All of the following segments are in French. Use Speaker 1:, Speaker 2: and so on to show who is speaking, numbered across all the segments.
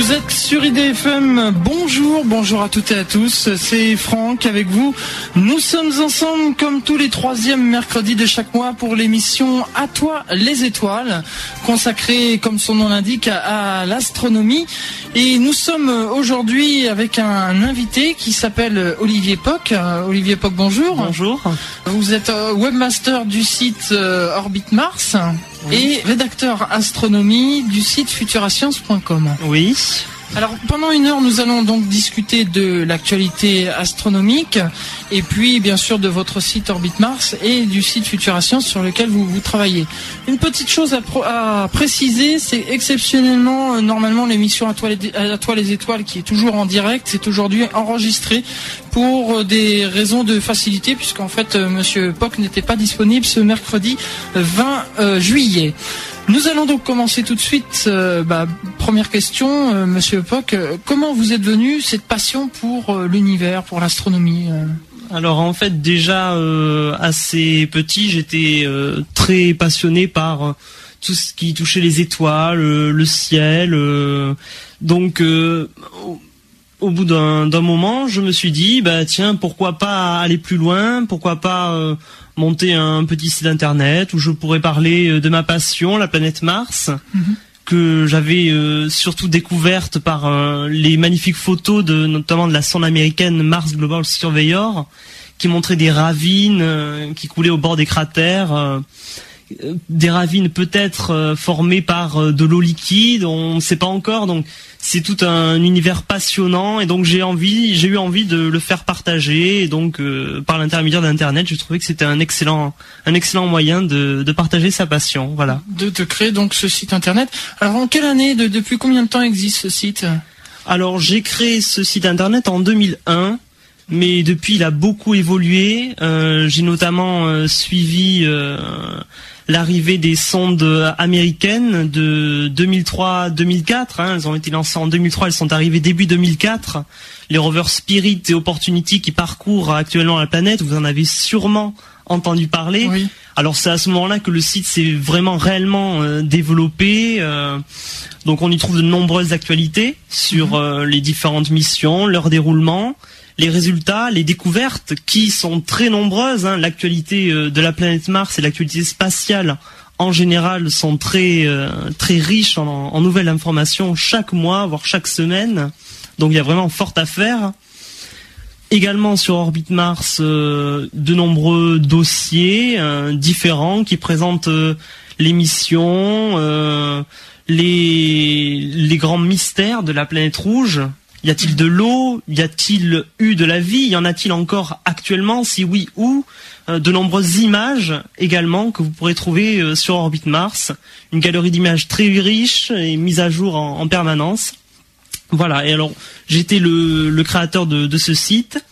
Speaker 1: Vous êtes sur IDFM, bonjour, bonjour à toutes et à tous, c'est Franck avec vous. Nous sommes ensemble comme tous les troisièmes mercredis de chaque mois pour l'émission À toi les étoiles, consacrée comme son nom l'indique à, l'astronomie. Et nous sommes aujourd'hui avec un invité qui s'appelle Olivier Poc. Olivier Poc, bonjour.
Speaker 2: Bonjour.
Speaker 1: Vous êtes webmaster du site euh, Orbit Mars et rédacteur astronomie du site futurascience.com.
Speaker 2: Oui.
Speaker 1: Alors pendant une heure, nous allons donc discuter de l'actualité astronomique et puis bien sûr de votre site Orbit Mars et du site Futura Science sur lequel vous, travaillez. Une petite chose à, préciser, c'est exceptionnellement euh, normalement l'émission à à toi les étoiles qui est toujours en direct, c'est aujourd'hui enregistré pour euh, des raisons de facilité puisqu'en fait euh, Monsieur Poc n'était pas disponible ce mercredi 20 juillet. Nous allons donc commencer tout de suite. Euh, bah, première question, euh, Monsieur Poc, euh, comment vous êtes venu cette passion pour l'univers, pour l'astronomie
Speaker 2: alors en fait déjà assez petit, j'étais très passionné par tout ce qui touchait les étoiles, le ciel. donc au bout d'un moment, je me suis dit, bah tiens, pourquoi pas aller plus loin, pourquoi pas monter un petit site internet où je pourrais parler euh, de ma passion, la planète Mars, mhm. que j'avais euh, surtout découverte par euh, les magnifiques photos de notamment de la sonde américaine Mars Global Surveyor, qui montrait des ravines qui coulaient au bord des cratères des ravines peut-être euh, formées par euh, de l'eau liquide, on ne sait pas encore. Donc c'est tout un univers passionnant et donc j'ai envie, j'ai eu envie de le faire partager. Et donc euh, par l'intermédiaire d'Internet, je trouvais que c'était un excellent, un excellent moyen de, partager sa passion. Voilà.
Speaker 1: De, te créer donc ce site Internet. Alors en quelle année, depuis combien de temps existe ce site?
Speaker 2: Alors j'ai créé ce site Internet en 2001 mais depuis il a beaucoup évolué. j'ai notamment suivi l'arrivée des sondes américaines de 2003-2004. Hein, elles ont été lancées en 2003, elles sont arrivées début 2004. Les rovers Spirit et Opportunity qui parcourent actuellement la planète, vous en avez sûrement entendu parler. Alors c'est à ce moment-là que le site s'est vraiment réellement euh, développé. Euh, donc on y trouve de nombreuses actualités sur mhm. euh, les différentes missions, leur déroulement les résultats, les découvertes qui sont très nombreuses. Hein. L'actualité euh, de la planète Mars et l'actualité spatiale en général sont très euh, riches en, nouvelles informations chaque mois, voire chaque semaine. Donc il y a vraiment fort à faire. Également sur Orbit Mars, euh, de nombreux dossiers différents qui présentent les missions, les grands mystères de la planète rouge, y a-t-il de l'eau? Y a-t-il eu de la vie? Y en a-t-il encore actuellement? Si oui, où? Euh, De nombreuses images également que vous pourrez trouver euh, sur Orbit Mars. Une galerie d'images très riche et mise à jour en, permanence. Voilà, et alors j'étais le, créateur de, ce site.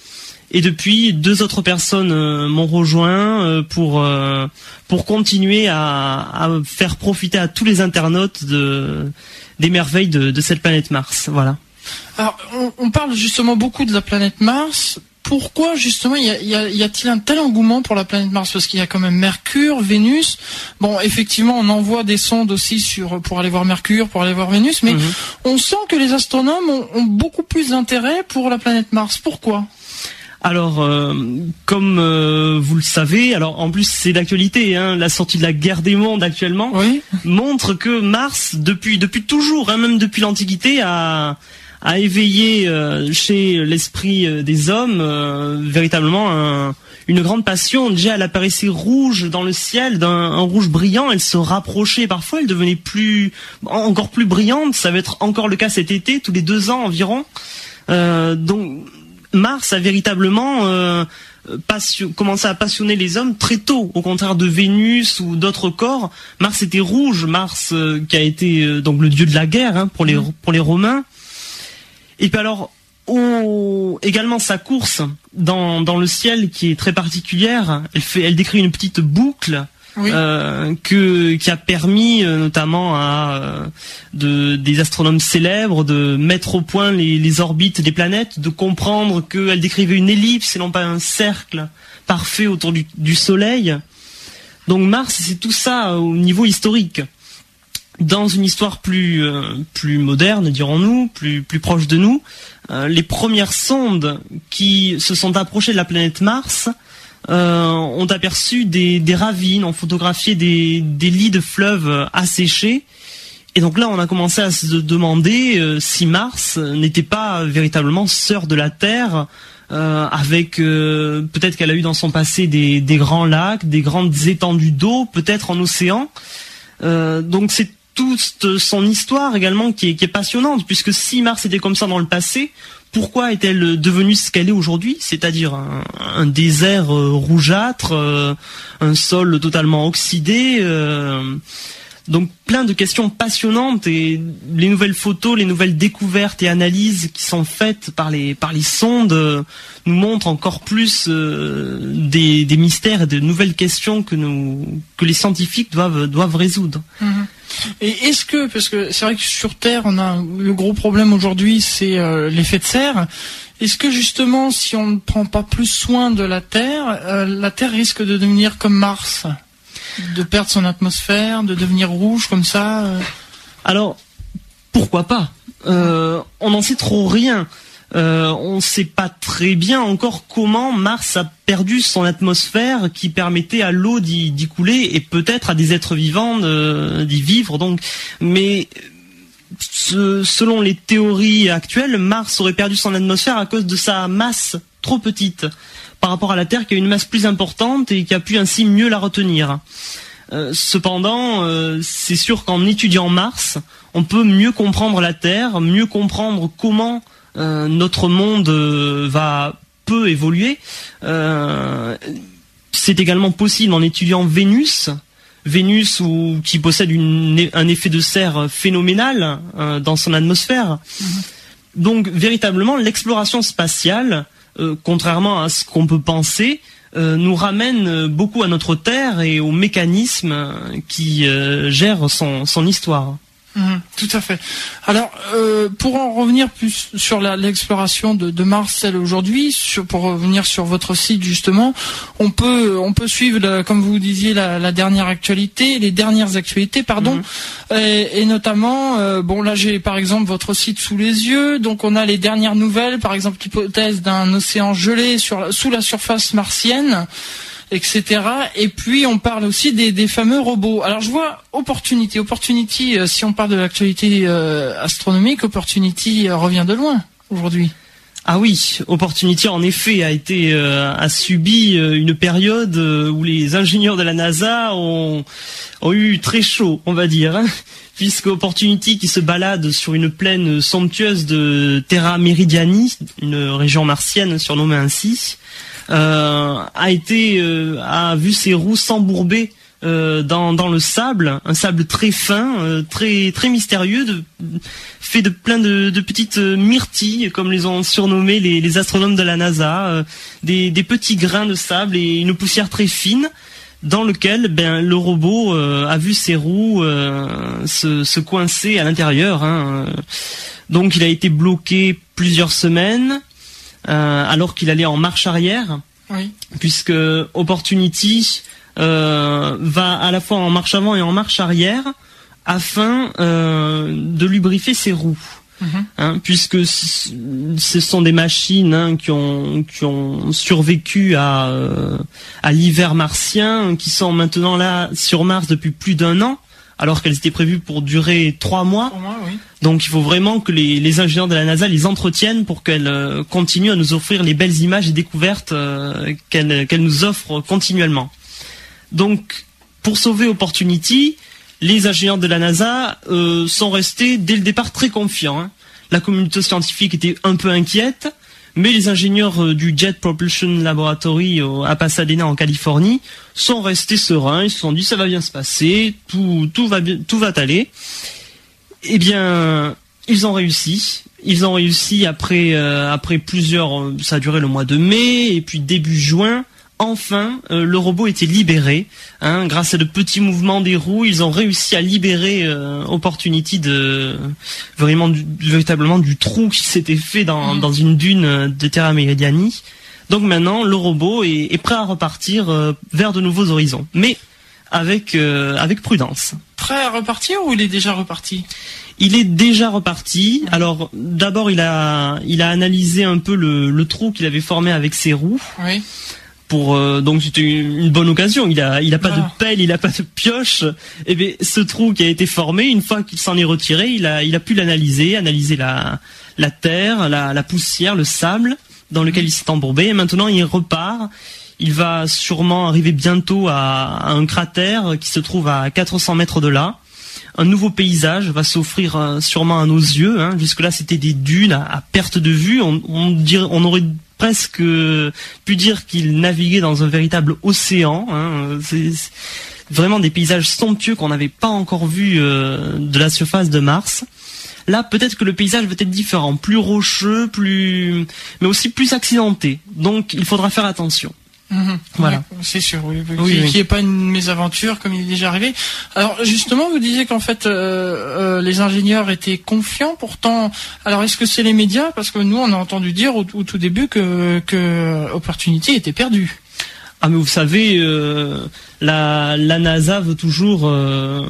Speaker 2: Et depuis, deux autres personnes euh, m'ont rejoint pour continuer à, faire profiter à tous les internautes de, des merveilles de, de cette planète Mars. Voilà.
Speaker 1: Alors, on, parle justement beaucoup de la planète Mars. Pourquoi justement y, a-t-il un tel engouement pour la planète Mars? Parce qu'il y a quand même Mercure, Vénus. Bon, effectivement, on envoie des sondes aussi sur pour aller voir Mercure, pour aller voir Vénus, mais mhm. on sent que les astronomes ont, beaucoup plus d'intérêt pour la planète Mars. Pourquoi?
Speaker 2: Alors, euh, comme euh, vous le savez, alors en plus c'est d'actualité, hein, la sortie de la guerre des mondes actuellement montre que Mars, depuis depuis toujours, hein, même depuis l'Antiquité, a a éveillé euh, chez l'esprit euh, des hommes euh, véritablement une grande passion. Déjà, elle apparaissait rouge dans le ciel, d'un rouge brillant. Elle se rapprochait parfois. Elle devenait plus, encore plus brillante. Ça va être encore le cas cet été, tous les deux ans environ. donc, Mars a véritablement commencé à passionner les hommes très tôt, au contraire de Vénus ou d'autres corps. Mars était rouge, Mars qui a été donc le dieu de la guerre hein, pour les mmh. pour les Romains. Et puis alors, également sa course dans, dans le ciel qui est très particulière. Elle fait, elle décrit une petite boucle euh, que qui a permis euh, notamment à euh, de, des astronomes célèbres de mettre au point les, les orbites des planètes, de comprendre qu'elle décrivait une ellipse et non pas un cercle parfait autour du, du Soleil. Donc Mars, c'est tout ça au niveau historique. Dans une histoire plus plus moderne, dirons-nous, plus plus proche de nous, les premières sondes qui se sont approchées de la planète Mars ont aperçu des, des ravines, ont photographié des, des lits de fleuves asséchés et donc là, on a commencé à se demander euh, si Mars n'était pas véritablement sœur de la Terre, euh, avec euh, peut-être qu'elle a eu dans son passé des, grands lacs, des grandes étendues d'eau, peut-être en océan. donc c'est toute son histoire également qui est, passionnante, puisque si Mars était comme ça dans le passé, pourquoi est-elle devenue ce qu'elle est aujourd'hui, c'est-à-dire un, désert rougeâtre, un sol totalement oxydé donc plein de questions passionnantes et les nouvelles photos, les nouvelles découvertes et analyses qui sont faites par les par les sondes euh, nous montrent encore plus euh, des, mystères et de nouvelles questions que nous que les scientifiques doivent doivent résoudre.
Speaker 1: Mhm. Et est-ce que parce que c'est vrai que sur Terre on a le gros problème aujourd'hui c'est euh, l'effet de serre. Est-ce que justement si on ne prend pas plus soin de la Terre, la Terre risque de devenir comme Mars? de perdre son atmosphère, de devenir rouge comme ça euh?
Speaker 2: Alors, pourquoi pas? Euh, On n'en sait trop rien. Euh, on ne sait pas très bien encore comment Mars a perdu son atmosphère qui permettait à l'eau d'y couler et peut-être à des êtres vivants d'y vivre. Donc, mais selon les théories actuelles, Mars aurait perdu son atmosphère à cause de sa masse trop petite par rapport à la Terre qui a une masse plus importante et qui a pu ainsi mieux la retenir. Euh, cependant, euh, c'est sûr qu'en étudiant Mars, on peut mieux comprendre la Terre, mieux comprendre comment notre monde va peut évoluer. c'est également possible en étudiant Vénus, Vénus qui possède un effet de serre phénoménal dans son atmosphère. Mm-hmm. Donc véritablement, l'exploration spatiale euh, contrairement à ce qu'on peut penser, euh, nous ramène beaucoup à notre terre et aux mécanismes qui euh, gèrent son histoire.
Speaker 1: Mhm, tout à fait. Alors, euh, pour en revenir plus sur l'exploration de, de, Mars, aujourd'hui, pour revenir sur votre site justement, on peut on peut suivre, comme vous disiez, la, dernière actualité, les dernières actualités, pardon, mhm. et, notamment, euh, bon là j'ai par exemple votre site sous les yeux, donc on a les dernières nouvelles, par exemple l'hypothèse d'un océan gelé sur, sous la surface martienne etc. Et puis on parle aussi des, fameux robots. Alors je vois Opportunity. Opportunity, euh, si on parle de l'actualité euh, astronomique, Opportunity euh, revient de loin aujourd'hui.
Speaker 2: Ah oui, Opportunity en effet a été a subi une période où les ingénieurs de la NASA ont, ont eu très chaud, on va dire, hein, puisque Opportunity qui se balade sur une plaine somptueuse de Terra Meridiani, une région martienne surnommée ainsi, a été euh, a vu ses roues s'embourber euh, dans, dans le sable, un sable très fin, très très mystérieux, fait de plein de, de, petites myrtilles, comme les ont surnommé les, astronomes de la NASA, des, des, petits grains de sable et une poussière très fine, dans lequel ben, le robot a vu ses roues se, coincer à l'intérieur. Hein, donc il a été bloqué plusieurs semaines. Euh, alors qu'il allait en marche arrière, puisque Opportunity euh, va à la fois en marche avant et en marche arrière afin euh, de lubrifier ses roues. Mhm. Hein, puisque ce sont des machines hein, qui, ont, qui ont survécu à, à l'hiver martien, qui sont maintenant là sur Mars depuis plus d'un an alors qu'elles étaient prévues pour durer trois mois. Donc il faut vraiment que les, ingénieurs de la NASA les entretiennent pour qu'elles euh, continuent à nous offrir les belles images et découvertes euh, qu'elles nous offrent continuellement. Donc pour sauver Opportunity, les ingénieurs de la NASA euh, sont restés dès le départ très confiants. Hein. La communauté scientifique était un peu inquiète. Mais les ingénieurs euh, du Jet Propulsion Laboratory à Pasadena en Californie sont restés sereins. Ils se sont dit ça va bien se passer, tout, va aller. Eh bien, ils ont réussi. Ils ont réussi après euh, après plusieurs. Euh, ça a duré le mois de mai et puis début juin enfin, euh, le robot était libéré. Hein, grâce à de petits mouvements des roues, ils ont réussi à libérer euh, Opportunity de vraiment véritablement du trou qui s'était fait dans, mm. dans, une dune de Terra Meridiani. Donc maintenant, le robot est, est prêt à repartir euh, vers de nouveaux horizons, mais avec avec prudence.
Speaker 1: prêt à repartir ou il est déjà reparti?
Speaker 2: Il est déjà reparti. Alors d'abord il a il a analysé un peu le, le trou qu'il avait formé avec ses roues.
Speaker 1: Oui.
Speaker 2: Pour euh, donc c'était une bonne occasion. Il a il a pas de pelle, il a pas de pioche. Et eh bien ce trou qui a été formé, une fois qu'il s'en est retiré, il a il a pu l'analyser, analyser la la terre, la, la poussière, le sable dans lequel il s'est embourbé. Et maintenant il repart. Il va sûrement arriver bientôt à, un cratère qui se trouve à 400 mètres de là. Un nouveau paysage va s'offrir euh, sûrement à nos yeux. Hein. Jusque-là, c'était des dunes à, perte de vue. On, on, aurait presque pu dire qu'il naviguait dans un véritable océan. Hein. C'est vraiment des paysages somptueux qu'on n'avait pas encore vus euh, de la surface de Mars. Là, peut-être que le paysage va être différent, plus rocheux, plus, mais aussi plus accidenté. Donc, il faudra faire attention.
Speaker 1: Mhm. voilà. c'est sûr, oui. oui Qu'il n'y ait pas une mésaventure comme il est déjà arrivé. Alors justement, vous disiez qu'en fait euh, euh, les ingénieurs étaient confiants. Pourtant, alors est-ce que c'est les médias? Parce que nous, on a entendu dire au, au tout début que, que Opportunity était perdu.
Speaker 2: Ah mais vous savez, euh, la, la, NASA veut toujours euh,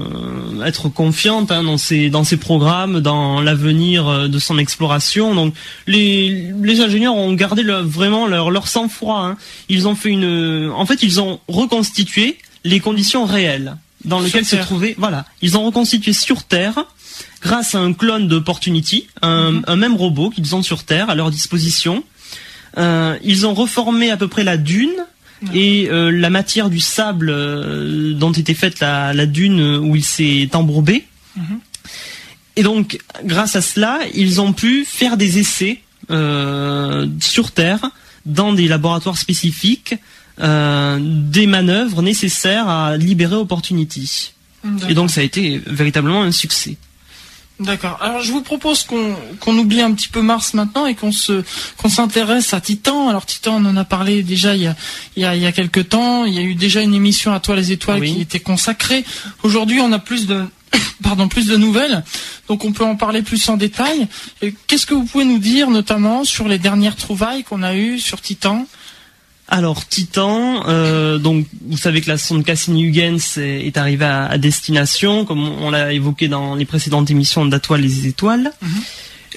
Speaker 2: être confiante hein, dans ses dans ses programmes, dans l'avenir euh, de son exploration. Donc les, les ingénieurs ont gardé vraiment leur leur sang-froid. Hein. Ils ont fait une, en fait ils ont reconstitué les conditions réelles dans lesquelles se trouvaient. Voilà, ils ont reconstitué sur Terre grâce à un clone d'Opportunity, un, mhm. un même robot qu'ils ont sur Terre à leur disposition. ils ont reformé à peu près la dune et euh, la matière du sable euh, dont était faite la, dune où il s'est embourbé. Et donc, grâce à cela, ils ont pu faire des essais euh, sur Terre, dans des laboratoires spécifiques, des manœuvres nécessaires à libérer Opportunity. Et donc, ça a été véritablement un succès.
Speaker 1: D'accord. Alors je vous propose qu'on oublie un petit peu Mars maintenant et qu'on se qu'on s'intéresse à Titan. Alors Titan, on en a parlé déjà il y a il y a, il y a quelques temps. Il y a eu déjà une émission à toi les étoiles qui était consacrée. Aujourd'hui, on a plus de pardon plus de nouvelles, donc on peut en parler plus en détail. Qu'est-ce que vous pouvez nous dire notamment sur les dernières trouvailles qu'on a eues sur Titan?
Speaker 2: Alors Titan, euh, donc vous savez que la sonde Cassini-Huygens est, arrivée à, destination, comme on, l'a évoqué dans les précédentes émissions d'Atoile les étoiles. Mhm.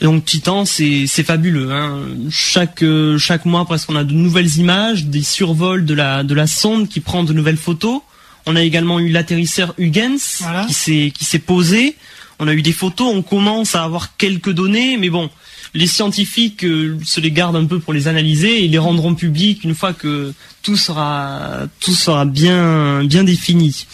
Speaker 2: donc Titan, c'est fabuleux. Hein. Chaque euh, chaque mois, presque, on a de nouvelles images, des survols de la de la sonde qui prend de nouvelles photos. On a également eu l'atterrisseur Huygens qui s'est qui s'est posé. On a eu des photos. On commence à avoir quelques données, mais bon, les scientifiques euh, se les gardent un peu pour les analyser et les rendront publics une fois que tout sera tout sera bien défini.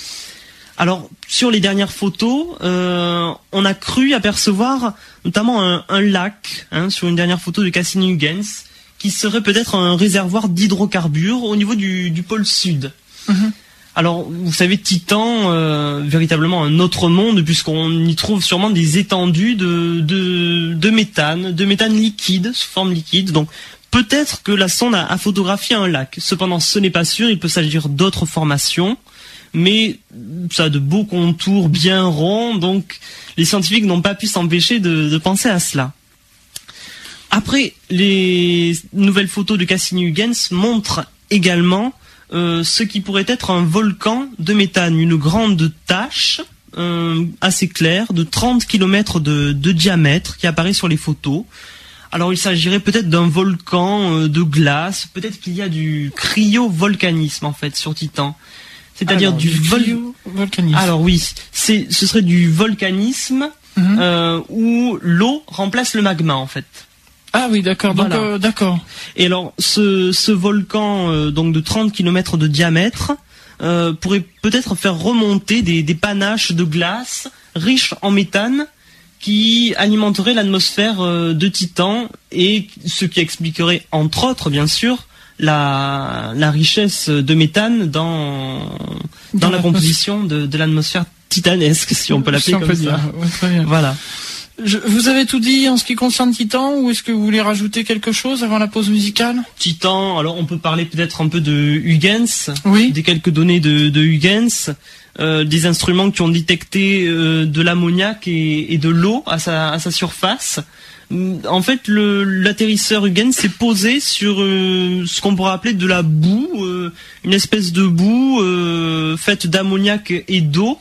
Speaker 2: Alors sur les dernières photos, euh, on a cru apercevoir notamment un, lac hein, sur une dernière photo de Cassini-Huygens qui serait peut-être un réservoir d'hydrocarbures au niveau du, pôle sud. Mhm. Alors, vous savez, Titan, euh, véritablement un autre monde, puisqu'on y trouve sûrement des étendues de, méthane, de méthane liquide, sous forme liquide. Donc, peut-être que la sonde a, photographié un lac. Cependant, ce n'est pas sûr, il peut s'agir d'autres formations. Mais ça a de beaux contours bien ronds, donc les scientifiques n'ont pas pu s'empêcher de, de penser à cela. Après, les nouvelles photos de Cassini-Huygens montrent également euh, ce qui pourrait être un volcan de méthane, une grande tache euh, assez claire de 30 km de, diamètre qui apparaît sur les photos. Alors il s'agirait peut-être d'un volcan euh, de glace, peut-être qu'il y a du cryovolcanisme en fait sur Titan. C'est-à-dire du,
Speaker 1: volcanisme.
Speaker 2: Alors oui, c'est ce serait du volcanisme mhm. où l'eau remplace le magma en fait.
Speaker 1: Ah oui, d'accord. Euh, d'accord.
Speaker 2: Et alors, ce, volcan euh, donc de 30 km de diamètre euh, pourrait peut-être faire remonter des, panaches de glace riches en méthane qui alimenteraient l'atmosphère de Titan et ce qui expliquerait entre autres, bien sûr, la, richesse de méthane dans, dans, la composition de, l'atmosphère titanesque, si on peut l'appeler comme ça. Voilà
Speaker 1: vous avez tout dit en ce qui concerne Titan ou est-ce que vous voulez rajouter quelque chose avant la pause musicale?
Speaker 2: Titan, alors on peut parler peut-être un peu de Huygens,
Speaker 1: oui.
Speaker 2: des quelques données de, de Huygens, euh, des instruments qui ont détecté euh, de l'ammoniac et, de l'eau à sa, à sa surface. En fait, l'atterrisseur Huygens s'est posé sur euh, ce qu'on pourrait appeler de la boue, une espèce de boue faite d'ammoniac et d'eau.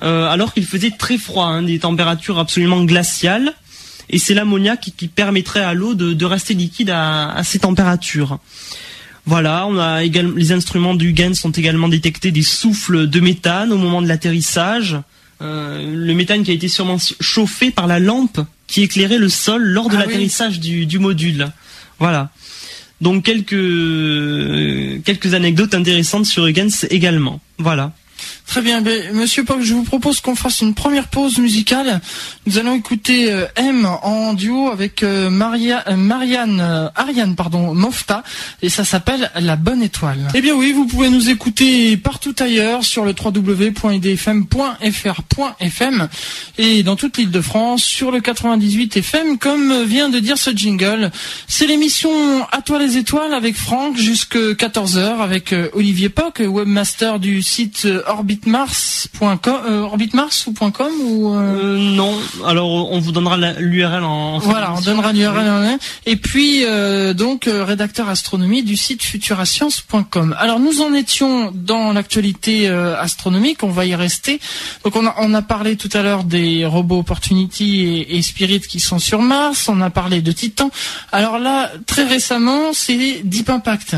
Speaker 2: Alors qu'il faisait très froid, hein, des températures absolument glaciales. Et c'est l'ammoniac qui, permettrait à l'eau de, rester liquide à, à ces températures. Voilà, on a également les instruments du GAN sont également détectés des souffles de méthane au moment de l'atterrissage. Euh, le méthane qui a été sûrement chauffé par la lampe qui éclairait le sol lors de ah l'atterrissage du, module. Voilà. Donc quelques quelques anecdotes intéressantes sur Huygens également. Voilà.
Speaker 1: Très bien, ben, Monsieur Poc, je vous propose qu'on fasse une première pause musicale. Nous allons écouter euh, M en duo avec euh, euh, Marianne, Ariane, pardon, Mofta, et ça s'appelle La Bonne Étoile. Eh bien oui, vous pouvez nous écouter partout ailleurs sur le www.idfm.fr.fm et dans toute l'île de France sur le 98 FM, comme vient de dire ce jingle. C'est l'émission À toi les étoiles avec Franck jusque 14h avec Olivier Poc, webmaster du site orbitmars.com euh, orbitmars ou .com ou
Speaker 2: euh, euh... non. Alors on vous donnera l'URL en
Speaker 1: voilà on donnera l'URL et puis euh, donc rédacteur astronomie du site futurascience.com alors nous en étions dans l'actualité astronomique. On va y rester. Donc on a, on a parlé tout à l'heure des robots Opportunity et, et, Spirit qui sont sur Mars. On a parlé de Titan. Alors là très récemment c'est Deep Impact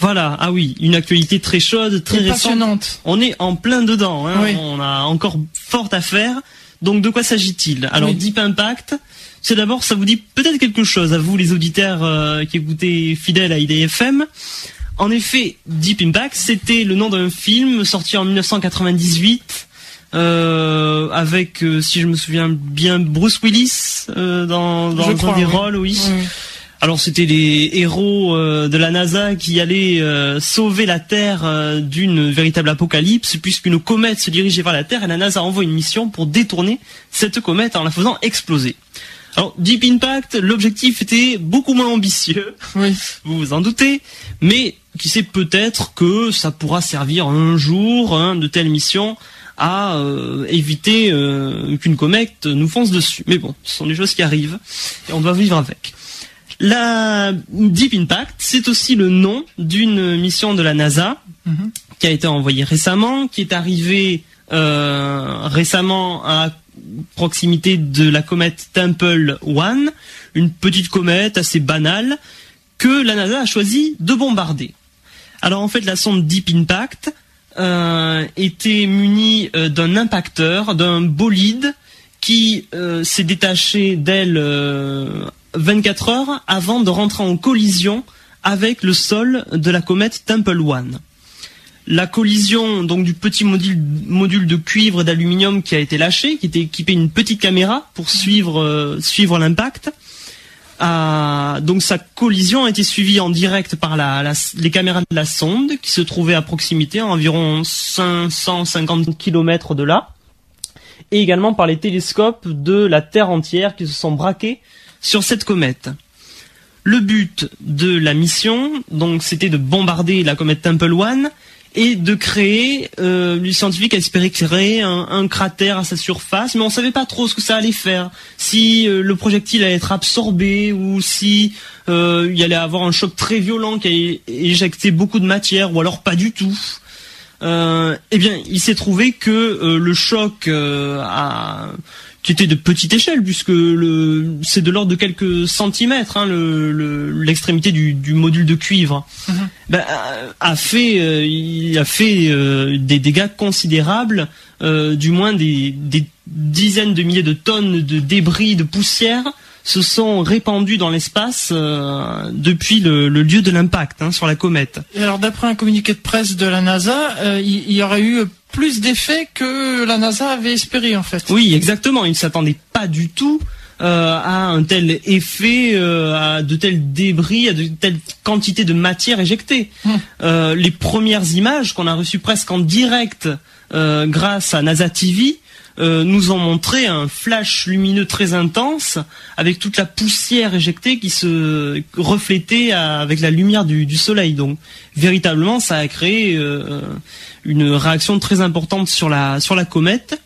Speaker 2: voilà, ah oui, une actualité très chaude, très récente. On est en plein dedans, hein. on a encore fort à faire. Donc de quoi s'agit-il? Alors Deep Impact, c'est d'abord, ça vous dit peut-être quelque chose à vous les auditeurs euh, qui écoutez fidèles à IDFM. En effet, Deep Impact, c'était le nom d'un film sorti en 1998 euh, avec, euh, si je me souviens bien, Bruce Willis dans, dans un des rôles, oui. Alors c'était les héros euh, de la NASA qui allaient euh, sauver la Terre euh, d'une véritable apocalypse puisqu'une comète se dirigeait vers la Terre et la NASA envoie une mission pour détourner cette comète en la faisant exploser. Alors Deep Impact, l'objectif était beaucoup moins ambitieux, oui. vous vous en doutez, mais qui sait peut-être que ça pourra servir un jour hein, de telles missions à éviter qu'une comète nous fonce dessus. Mais bon, ce sont des choses qui arrivent et on doit vivre avec. La Deep Impact, c'est aussi le nom d'une mission de la NASA mhm. qui a été envoyée récemment, qui est arrivée euh, récemment à proximité de la comète Temple One, une petite comète assez banale que la NASA a choisi de bombarder. Alors en fait, la sonde Deep Impact euh, était munie euh, d'un impacteur, d'un bolide qui s'est détaché d'elle 24 heures avant de rentrer en collision avec le sol de la comète Temple One. La collision donc du petit module, de cuivre et d'aluminium qui a été lâché, qui était équipé d'une petite caméra pour suivre euh, l'impact. donc sa collision a été suivie en direct par les caméras de la sonde qui se trouvaient à proximité, à environ 550 km de là, et également par les télescopes de la Terre entière qui se sont braqués sur cette comète. Le but de la mission, donc, c'était de bombarder la comète Temple One et de créer, euh, les scientifiques espéraient créer un, cratère à sa surface, mais on savait pas trop ce que ça allait faire. Si euh, le projectile allait être absorbé ou si euh, il allait avoir un choc très violent qui allait éjecter beaucoup de matière, ou alors pas du tout. Eh bien, il s'est trouvé que le choc a qui était de petite échelle puisque le c'est de l'ordre de quelques centimètres hein, l'extrémité du, module de cuivre mhm. ben, a fait euh, il a fait euh, des dégâts considérables euh, du moins des, dizaines de milliers de tonnes de débris de poussière se sont répandus dans l'espace depuis le, lieu de l'impact hein, sur la comète.
Speaker 1: Et alors d'après un communiqué de presse de la NASA, il y aurait eu plus d'effets que la NASA avait espéré en fait.
Speaker 2: Oui, exactement. Ils ne s'attendaient pas du tout euh, à un tel effet, euh, à de tels débris, à de telles quantités de matière éjectée. Hum. Euh, les premières images qu'on a reçues presque en direct grâce à NASA TV euh, nous ont montré un flash lumineux très intense avec toute la poussière éjectée qui se reflétait avec la lumière du, soleil. Donc véritablement, ça a créé euh, une réaction très importante sur la comète.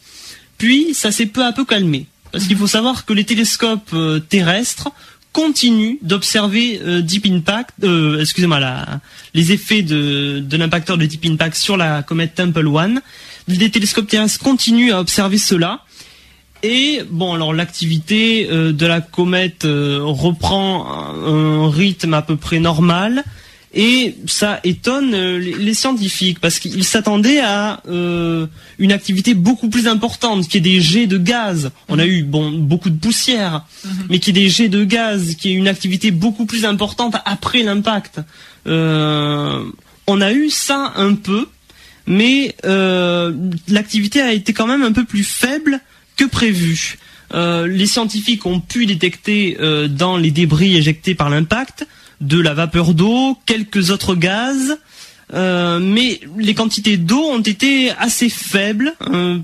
Speaker 2: Puis ça s'est peu à peu calmé parce qu'il faut savoir que les télescopes euh, terrestres continuent d'observer Deep Impact, excusez-moi, les effets de l'impacteur de Deep Impact sur la comète Temple One des télescopes terrestres continuent à observer cela. Et bon, alors l'activité euh, de la comète euh, reprend un, rythme à peu près normal. Et ça étonne euh, les, scientifiques parce qu'ils s'attendaient à une activité beaucoup plus importante, qui est des jets de gaz. On a eu bon beaucoup de poussière, mhm. mais qui est des jets de gaz, qui est une activité beaucoup plus importante après l'impact. on a eu ça un peu, mais l'activité a été quand même un peu plus faible que prévu. Euh, les scientifiques ont pu détecter euh, dans les débris éjectés par l'impact de la vapeur d'eau, quelques autres gaz, euh, mais les quantités d'eau ont été assez faibles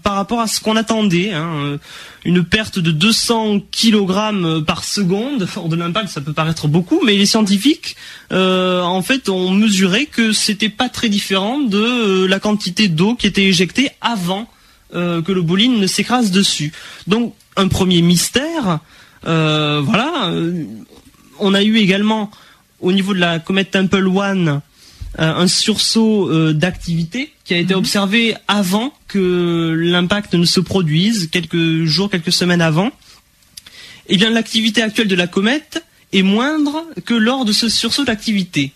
Speaker 2: par rapport à ce qu'on attendait. Hein. Une perte de 200 kg par seconde hors de l'impact, ça peut paraître beaucoup, mais les scientifiques, en fait, ont mesuré que c'était pas très différent de la quantité d'eau qui était éjectée avant euh, que le bowling ne s'écrase dessus. Donc un premier mystère. Euh, voilà. Euh, on a eu également au niveau de la comète Temple One un sursaut d'activité qui a été mhm. observé avant que l'impact ne se produise, quelques jours, quelques semaines avant. Eh bien, l'activité actuelle de la comète est moindre que lors de ce sursaut d'activité.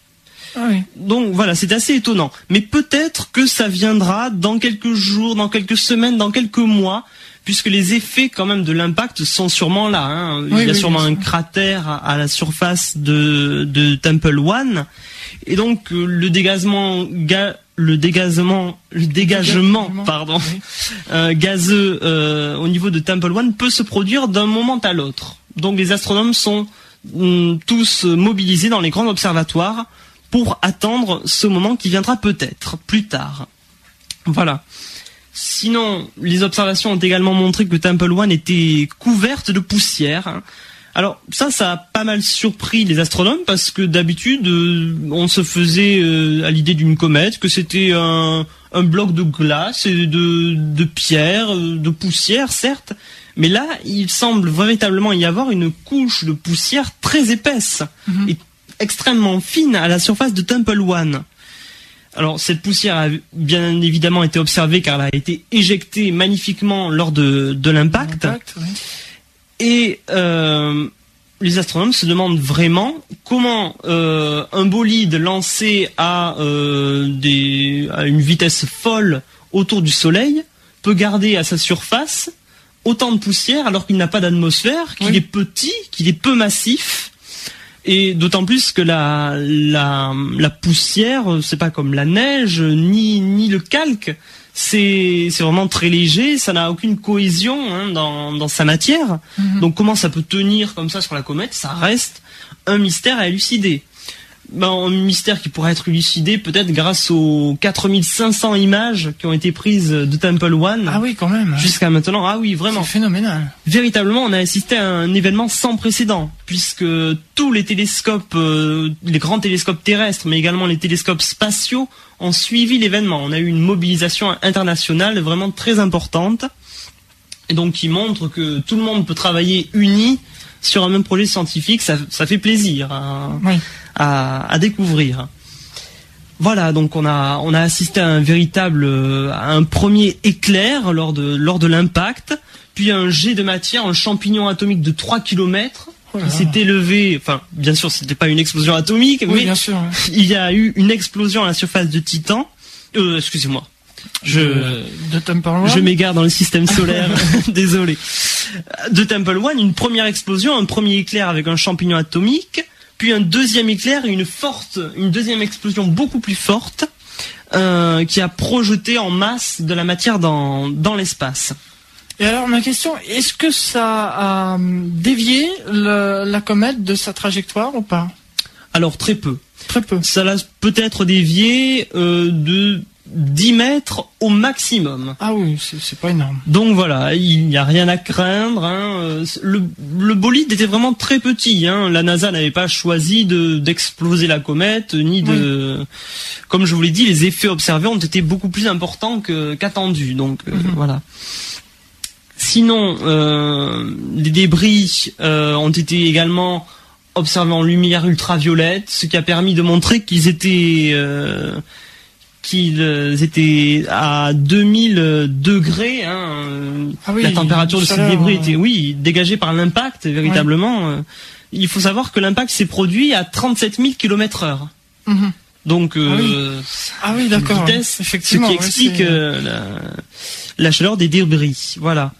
Speaker 2: Ah Donc voilà, c'est assez étonnant. Mais peut-être que ça viendra dans quelques jours, dans quelques semaines, dans quelques mois, puisque les effets quand même de l'impact sont sûrement là. Hein. Il y a sûrement un cratère à la surface de, de Temple One. Et donc euh, le dégagement le dégagement, le dégagement, pardon, euh, gazeux euh, au niveau de Temple One peut se produire d'un moment à l'autre. Donc les astronomes sont mm, tous mobilisés dans les grands observatoires pour attendre ce moment qui viendra peut-être plus tard. Voilà. Sinon, les observations ont également montré que Temple One était couverte de poussière. Alors ça, ça a pas mal surpris les astronomes parce que d'habitude, euh, on se faisait euh, à l'idée d'une comète que c'était un, bloc de glace et de, de pierre, euh, de poussière, certes, mais là, il semble véritablement y avoir une couche de poussière très épaisse mhm. et extrêmement fine à la surface de Temple One. Alors cette poussière a bien évidemment été observée car elle a été éjectée magnifiquement lors de, l'impact. Et euh, les astronomes se demandent vraiment comment euh, un bolide lancé à, euh, des, à une vitesse folle autour du Soleil peut garder à sa surface autant de poussière alors qu'il n'a pas d'atmosphère, qu'il est petit, qu'il est peu massif et d'autant plus que la, la, la poussière, c'est pas comme la neige, ni, ni le calque. C'est, c'est vraiment très léger, ça n'a aucune cohésion hein, dans, dans sa matière. Mhm. Donc comment ça peut tenir comme ça sur la comète? Ça reste un mystère à élucider ben, un mystère qui pourrait être élucidé peut-être grâce aux 4500 images qui ont été prises de Temple One.
Speaker 1: Ah oui, quand même.
Speaker 2: Jusqu'à maintenant. Ah oui, vraiment.
Speaker 1: C'est phénoménal.
Speaker 2: Véritablement, on a assisté à un événement sans précédent, puisque tous les télescopes, euh, les grands télescopes terrestres, mais également les télescopes spatiaux, ont suivi l'événement. On a eu une mobilisation internationale vraiment très importante, et donc qui montre que tout le monde peut travailler uni sur un même projet scientifique, ça, fait plaisir à, découvrir. Voilà, donc on a on a assisté à un véritable à un premier éclair lors de lors de l'impact, puis un jet de matière, un champignon atomique de 3 km qui s'est élevé, enfin bien sûr c'était pas une explosion atomique, mais
Speaker 1: bien sûr,
Speaker 2: il y a eu une explosion à la surface de Titan. Euh, excusez-moi, je,
Speaker 1: de Temple One
Speaker 2: je m'égare dans le système solaire. Désolé. De Temple One, une première explosion, un premier éclair avec un champignon atomique, puis un deuxième éclair et une forte, une deuxième explosion beaucoup plus forte, euh, qui a projeté en masse de la matière dans, dans l'espace.
Speaker 1: Et alors ma question, est-ce que ça a dévié la comète de sa trajectoire ou pas?
Speaker 2: Alors très peu.
Speaker 1: Très peu.
Speaker 2: Ça l'a peut-être dévié euh, de 10 mètres au maximum.
Speaker 1: Ah oui, c'est pas énorme.
Speaker 2: Donc voilà, il n'y a rien à craindre. Hein. Le, le, bolide était vraiment très petit. Hein. La NASA n'avait pas choisi d'exploser la comète, ni de... Comme je vous l'ai dit, les effets observés ont été beaucoup plus importants qu'attendus. donc euh, mhm. voilà. Sinon, euh, les débris euh, ont été également observés en lumière ultraviolette, ce qui a permis de montrer qu'ils étaient qu'ils étaient à 2000 degrés. Hein, ah la température de ces débris était, oui, dégagée par l'impact véritablement. Il faut savoir que l'impact s'est produit à 37 000 km heure. Mhm. Donc,
Speaker 1: euh, ah oui, ah d'accord,
Speaker 2: vitesse, effectivement, ce qui explique euh, la, chaleur des débris. Voilà.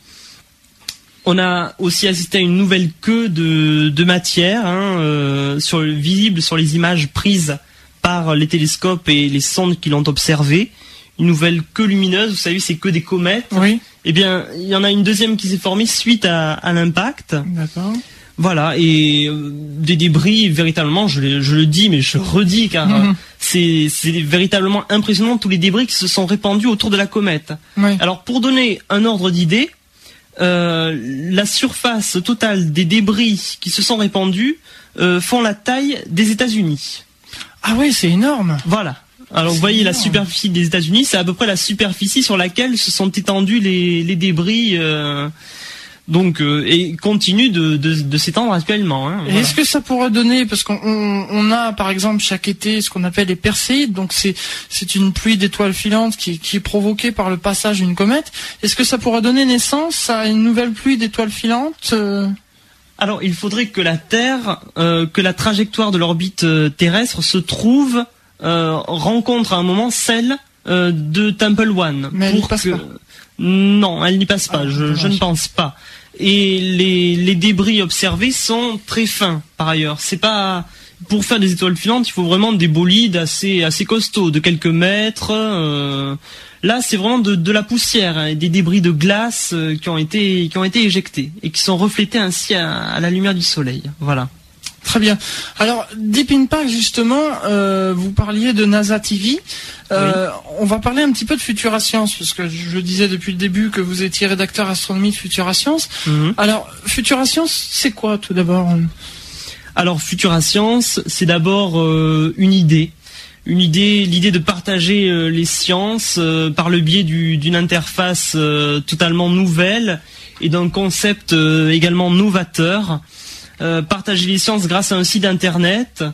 Speaker 2: On a aussi assisté à une nouvelle queue de, de matière hein, euh, sur, visible sur les images prises par les télescopes et les sondes qui l'ont observé. Une nouvelle queue lumineuse, vous savez, c'est que des comètes.
Speaker 1: Oui.
Speaker 2: Eh bien, il y en a une deuxième qui s'est formée suite à, à l'impact.
Speaker 1: D'accord.
Speaker 2: Voilà, et euh, des débris, véritablement, je, le dis, mais je redis, car mhm. euh, c'est véritablement impressionnant tous les débris qui se sont répandus autour de la comète. Alors, pour donner un ordre d'idée, euh, la surface totale des débris qui se sont répandus font la taille des États-Unis.
Speaker 1: Ah oui, c'est énorme.
Speaker 2: Voilà. Alors vous voyez la superficie des États-Unis, c'est à peu près la superficie sur laquelle se sont étendus les, les débris donc euh, et continue de, de, de s'étendre actuellement. Hein,
Speaker 1: Est-ce que ça pourrait donner parce qu'on on a par exemple chaque été ce qu'on appelle les perséides, donc c'est c'est une pluie d'étoiles filantes qui, qui est provoquée par le passage d'une comète. Est-ce que ça pourrait donner naissance à une nouvelle pluie d'étoiles filantes euh?
Speaker 2: Alors il faudrait que la Terre, euh, que la trajectoire de l'orbite terrestre se trouve rencontre à un moment celle de Temple One.
Speaker 1: Mais pour elle que...
Speaker 2: Non, elle n'y passe pas. Ah, je, je, ne pense pas et les, les débris observés sont très fins par ailleurs. C'est pas pour faire des étoiles filantes, il faut vraiment des bolides assez assez costauds, de quelques mètres. Là, c'est vraiment de, de, la poussière, hein, des débris de glace euh, qui ont été qui ont été éjectés et qui sont reflétés ainsi à, à la lumière du soleil. Voilà.
Speaker 1: Très bien. Alors, Deep Impact, justement, euh, vous parliez de NASA TV. Euh, on va parler un petit peu de Futura Science, parce que je disais depuis le début que vous étiez rédacteur astronomie de Futura Science. Mhm. Alors, Futura Science, c'est quoi tout d'abord?
Speaker 2: Alors, Futura Science, c'est d'abord euh, une idée. Une idée, l'idée de partager les sciences par le biais d'une interface totalement nouvelle et d'un concept également novateur. Euh, partager les sciences grâce à un site internet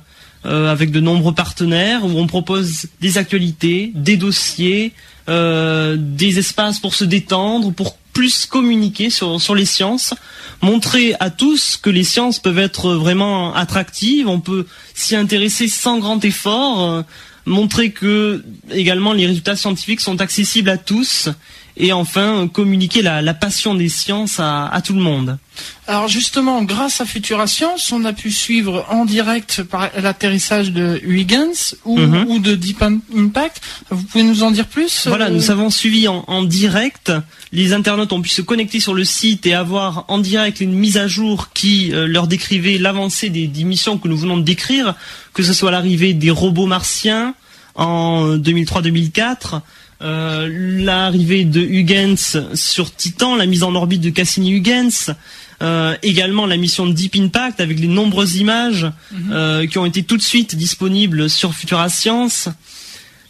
Speaker 2: euh, avec de nombreux partenaires où on propose des actualités, des dossiers, euh, des espaces pour se détendre, pour plus communiquer sur, sur les sciences, montrer à tous que les sciences peuvent être vraiment attractives, on peut s'y intéresser sans grand effort, montrer que également les résultats scientifiques sont accessibles à tous et enfin communiquer la, passion des sciences à, tout le monde.
Speaker 1: Alors justement, grâce à Futura Science, on a pu suivre en direct l'atterrissage de Huygens mhm. ou, de Deep Impact. Vous pouvez nous en dire plus
Speaker 2: Voilà, euh nous avons suivi en, direct. Les internautes ont pu se connecter sur le site et avoir en direct une mise à jour qui euh, leur décrivait l'avancée des, des missions que nous venons de décrire, que ce soit l'arrivée des robots martiens en 2003-2004, euh, l'arrivée de Huygens sur Titan, la mise en orbite de Cassini-Huygens, euh, également la mission de Deep Impact avec les nombreuses images mhm. euh, qui ont été tout de suite disponibles sur Futura Science,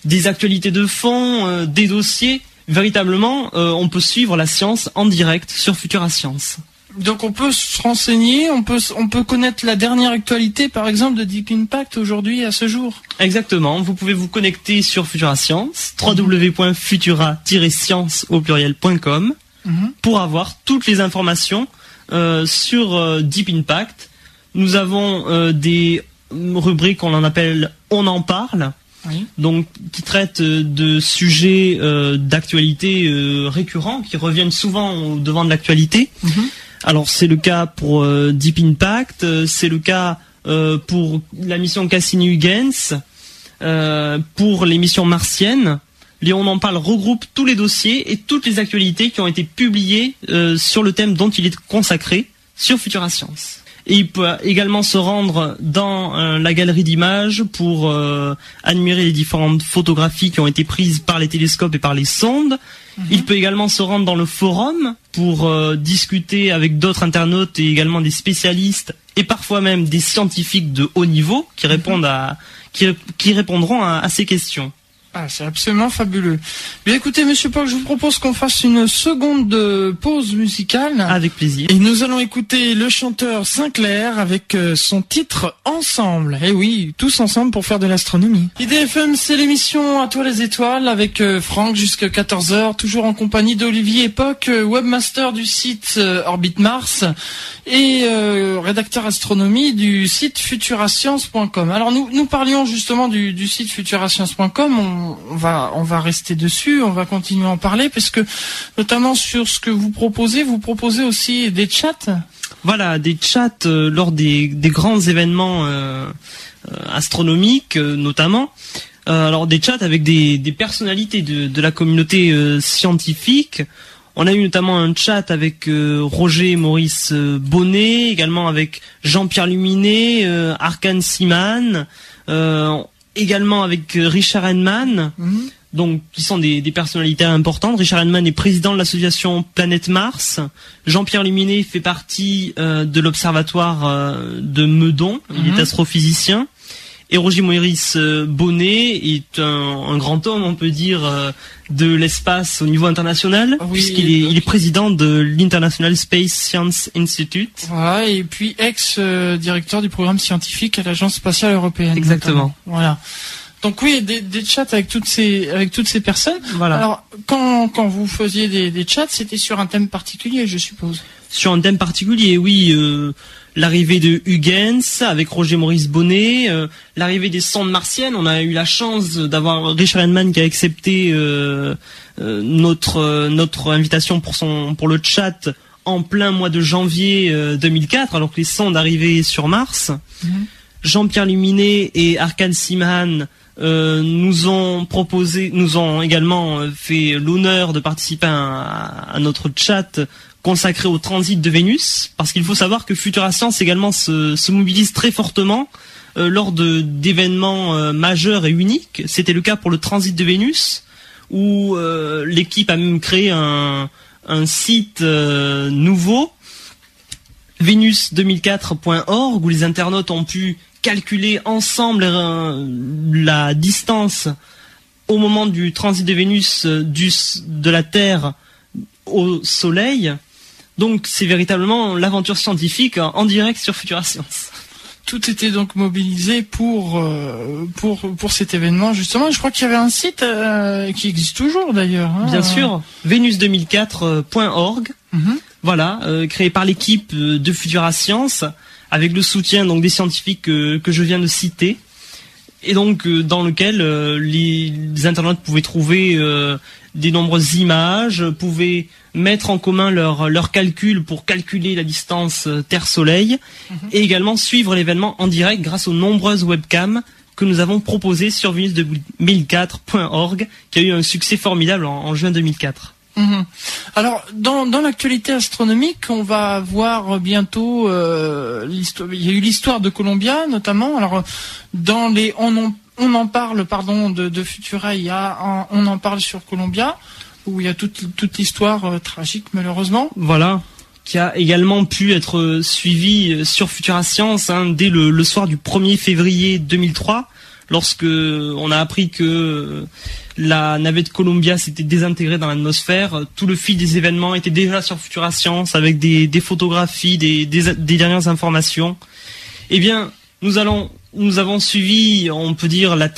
Speaker 2: des actualités de fond, des dossiers. Véritablement, on peut suivre la science en direct sur Futura Science.
Speaker 1: Donc on peut se renseigner, on peut on peut connaître la dernière actualité par exemple de Deep Impact aujourd'hui à ce jour.
Speaker 2: Exactement, vous pouvez vous connecter sur Futura Science, www.futura-science au pluriel.com mhm. pour avoir toutes les informations euh, sur euh, Deep Impact. Nous avons euh, des rubriques on en appelle on en parle. Donc, qui traitent de sujets d'actualité récurrents, qui reviennent souvent au devant de l'actualité. Mhm. Alors c'est le cas pour euh, Deep Impact, euh, c'est le cas euh, pour la mission Cassini-Huygens, pour les missions martiennes. Léon en parle regroupe tous les dossiers et toutes les actualités qui ont été publiées sur le thème dont il est consacré sur Futura Science. Et il peut également se rendre dans la galerie d'images pour admirer les différentes photographies qui ont été prises par les télescopes et par les sondes. Mhm. Il peut également se rendre dans le forum pour euh, discuter avec d'autres internautes et également des spécialistes et parfois même des scientifiques de haut niveau qui mhm. répondent à qui, répondront à, ces questions.
Speaker 1: Ah, c'est absolument fabuleux. Bien écoutez, Monsieur Paul, je vous propose qu'on fasse une seconde pause musicale.
Speaker 2: Avec plaisir.
Speaker 1: Et nous allons écouter le chanteur Sinclair avec euh, son titre Ensemble. Eh oui, tous ensemble pour faire de l'astronomie. IDFM, c'est l'émission À toi les étoiles avec euh, Franck jusqu'à 14h, toujours en compagnie d'Olivier Époque, euh, webmaster du site Orbit Mars et rédacteur astronomie du site futurascience.com. Alors nous, nous parlions justement du, du site futurascience.com on, va on va rester dessus, on va continuer à en parler parce que notamment sur ce que vous proposez, vous proposez aussi des chats.
Speaker 2: Voilà, des chats euh, lors des, grands événements euh, euh, astronomiques notamment. alors des chats avec des, personnalités de, la communauté scientifique. On a eu notamment un chat avec Roger Maurice Bonnet, également avec Jean-Pierre Luminet, Arkan Siman également avec euh, Richard Henman, mhm. donc qui sont des, personnalités importantes. Richard Henman est président de l'association Planète Mars. Jean-Pierre Luminet fait partie euh, de l'observatoire euh, de Meudon. Il est mhm. astrophysicien. Et Roger Maurice Bonnet est un, grand homme, on peut dire, de l'espace au niveau international, puisqu'il est, président de l'International Space Science Institute.
Speaker 1: Voilà, et puis ex-directeur du programme scientifique à l'Agence spatiale européenne.
Speaker 2: Exactement.
Speaker 1: Voilà. Donc oui, des, des, chats avec toutes ces avec toutes ces personnes. Voilà. Alors quand quand vous faisiez des, des chats, c'était sur un thème particulier, je suppose.
Speaker 2: Sur un thème particulier, oui. Euh, l'arrivée de Huygens avec Roger Maurice Bonnet, euh, l'arrivée des sondes martiennes. On a eu la chance d'avoir Richard Henman qui a accepté euh, euh, notre notre invitation pour son pour le chat en plein mois de janvier 2004, alors que les sondes arrivaient sur Mars. Mhm. Jean-Pierre Luminet et Arkan Simhan nous ont proposé, nous ont également fait l'honneur de participer à, notre chat consacré au transit de Vénus, parce qu'il faut savoir que Futura Science également se, mobilise très fortement euh, lors d'événements euh, majeurs et uniques. C'était le cas pour le transit de Vénus, où euh, l'équipe a même créé un, site nouveau, venus2004.org, où les internautes ont pu calculer ensemble la distance au moment du transit de Vénus de la Terre au Soleil donc c'est véritablement l'aventure scientifique en direct sur Futura Science.
Speaker 1: Tout était donc mobilisé pour euh, pour pour cet événement justement. Je crois qu'il y avait un site euh, qui existe toujours d'ailleurs.
Speaker 2: Hein. Bien sûr, venus2004.org. Mhm. Voilà, euh, créé par l'équipe de Futura Science avec le soutien donc des scientifiques que, je viens de citer et donc dans lequel les, les, internautes pouvaient trouver des nombreuses images, pouvaient mettre en commun leurs leur calculs pour calculer la distance euh, Terre-Soleil mhm. et également suivre l'événement en direct grâce aux nombreuses webcams que nous avons proposées sur venus2004.org qui a eu un succès formidable en, juin 2004.
Speaker 1: Mhm. Alors, dans, dans l'actualité astronomique, on va voir bientôt euh, l'histoire. Il y a eu l'histoire de Columbia, notamment. Alors, dans les on on en parle, pardon, de, Futura, il on en parle sur Columbia où il y a toute, l'histoire euh, tragique malheureusement.
Speaker 2: Voilà qui a également pu être euh, suivi euh, sur Futura Science hein, dès le, soir du 1er février 2003, lorsque on a appris que la navette Columbia s'était désintégrée dans l'atmosphère. Tout le fil des événements était déjà sur Futura Science avec des, photographies, des, dernières informations. Eh bien, nous allons, nous avons suivi, on peut dire, le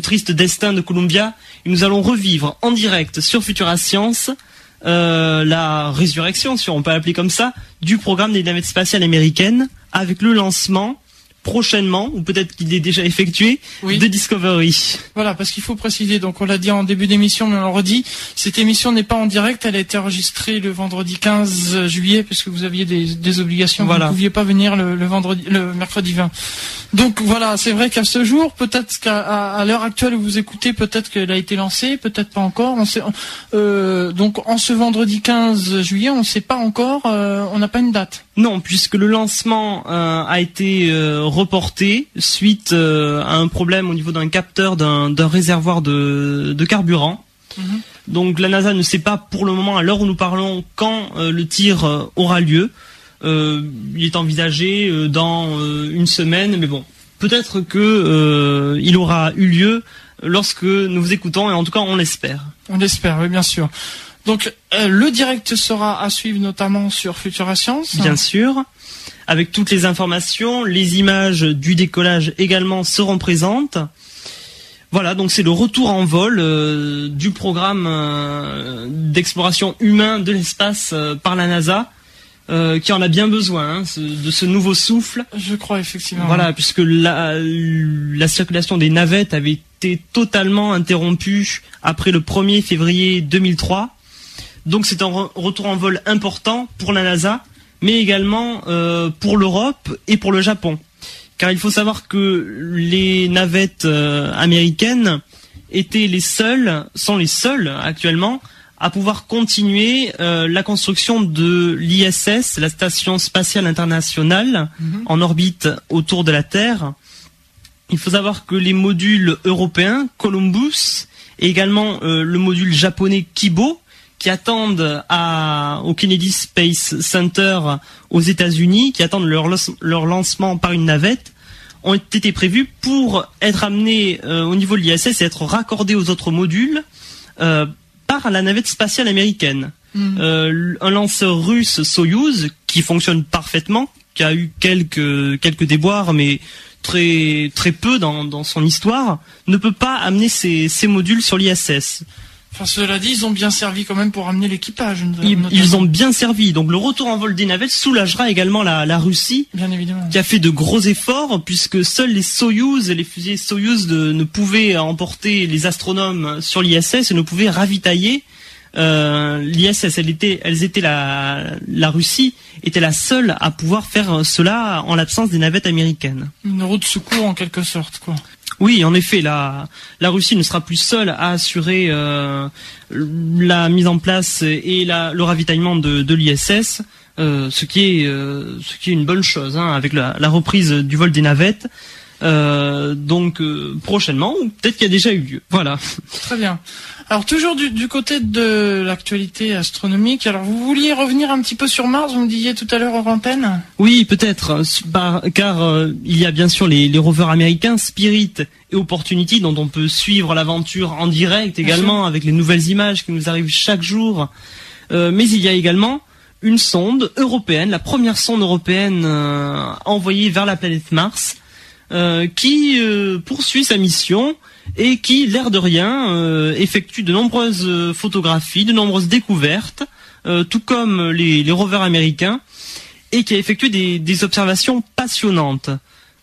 Speaker 2: triste destin de Columbia nous allons revivre en direct sur Futura Science euh, la résurrection, si on peut l'appeler comme ça, du programme des navettes spatiales américaines avec le lancement prochainement, ou peut-être qu'il est déjà effectué, de Discovery.
Speaker 1: Voilà, parce qu'il faut préciser, donc on l'a dit en début d'émission, mais on le redit, cette émission n'est pas en direct, elle a été enregistrée le vendredi 15 juillet, parce que vous aviez des, obligations, vous ne pouviez pas venir le, vendredi, le mercredi 20. Donc voilà, c'est vrai qu'à ce jour, peut-être qu'à l'heure actuelle où vous écoutez, peut-être qu'elle a été lancée, peut-être pas encore. On sait, euh, donc en ce vendredi 15 juillet, on ne sait pas encore, euh, on n'a pas une date.
Speaker 2: Non, puisque le lancement euh, a été euh, reporté suite euh, à un problème au niveau d'un capteur d'un réservoir de, carburant. Mhm. Donc la NASA ne sait pas pour le moment, à l'heure où nous parlons, quand le tir aura lieu. il est envisagé dans une semaine, mais bon, peut-être que il aura eu lieu lorsque nous vous écoutons, et en tout cas on l'espère.
Speaker 1: On l'espère, oui bien sûr. Donc le direct sera à suivre notamment sur Futura Science.
Speaker 2: Bien sûr avec toutes les informations. Les images du décollage également seront présentes. Voilà, donc c'est le retour en vol euh, du programme euh, d'exploration humain de l'espace euh, par la NASA. qui en a bien besoin hein, de ce nouveau souffle.
Speaker 1: Je crois effectivement.
Speaker 2: Voilà, puisque la, la circulation des navettes avait été totalement interrompue après le 1er février 2003. Donc c'est un retour en vol important pour la NASA mais également euh, pour l'Europe et pour le Japon. Car il faut savoir que les navettes euh, américaines étaient les seules, sont les seules actuellement, à pouvoir continuer euh, la construction de l'ISS, la Station spatiale internationale, mhm. en orbite autour de la Terre. Il faut savoir que les modules européens, Columbus, et également le module japonais Kibo, qui attendent au Kennedy Space Center aux États-Unis, qui attendent leur, lancement par une navette, ont été prévus pour être amenés euh, au niveau de l'ISS et être raccordés aux autres modules euh, par la navette spatiale américaine. Hmm. Euh, un lanceur russe Soyuz qui fonctionne parfaitement, qui a eu quelques quelques déboires, mais très très peu dans, son histoire, ne peut pas amener ces modules sur l'ISS.
Speaker 1: Enfin, cela dit, ils ont bien servi quand même pour amener l'équipage.
Speaker 2: Ils, ont bien servi. Donc le retour en vol des navettes soulagera également la, Russie,
Speaker 1: bien évidemment.
Speaker 2: qui a fait de gros efforts puisque seuls les Soyuz, les fusées Soyuz ne pouvaient emporter les astronomes sur l'ISS et ne pouvaient ravitailler euh, l'ISS. Elles étaient, elles étaient la, la Russie était la seule à pouvoir faire cela en l'absence des navettes américaines.
Speaker 1: Une route de secours en quelque sorte, quoi.
Speaker 2: Oui, en effet, la, la Russie ne sera plus seule à assurer euh, la mise en place et le ravitaillement de, l'ISS, euh, ce qui est euh, ce qui est une bonne chose hein, avec la, reprise du vol des navettes. donc prochainement, ou peut-être qu'il y a déjà eu lieu. Voilà.
Speaker 1: Très bien. Alors toujours du, côté de l'actualité astronomique, alors vous vouliez revenir un petit peu sur Mars, vous me disiez tout à l'heure en antenne
Speaker 2: Oui, peut-être, car euh, il y a bien sûr les, rovers américains Spirit et Opportunity dont on peut suivre l'aventure en direct également avec les nouvelles images qui nous arrivent chaque jour. Euh, mais il y a également une sonde européenne, la première sonde européenne euh, envoyée vers la planète Mars, qui poursuit sa mission et qui, l'air de rien, euh, effectue de nombreuses euh, photographies, de nombreuses découvertes, euh, tout comme les, rovers américains, et qui a effectué des, observations passionnantes.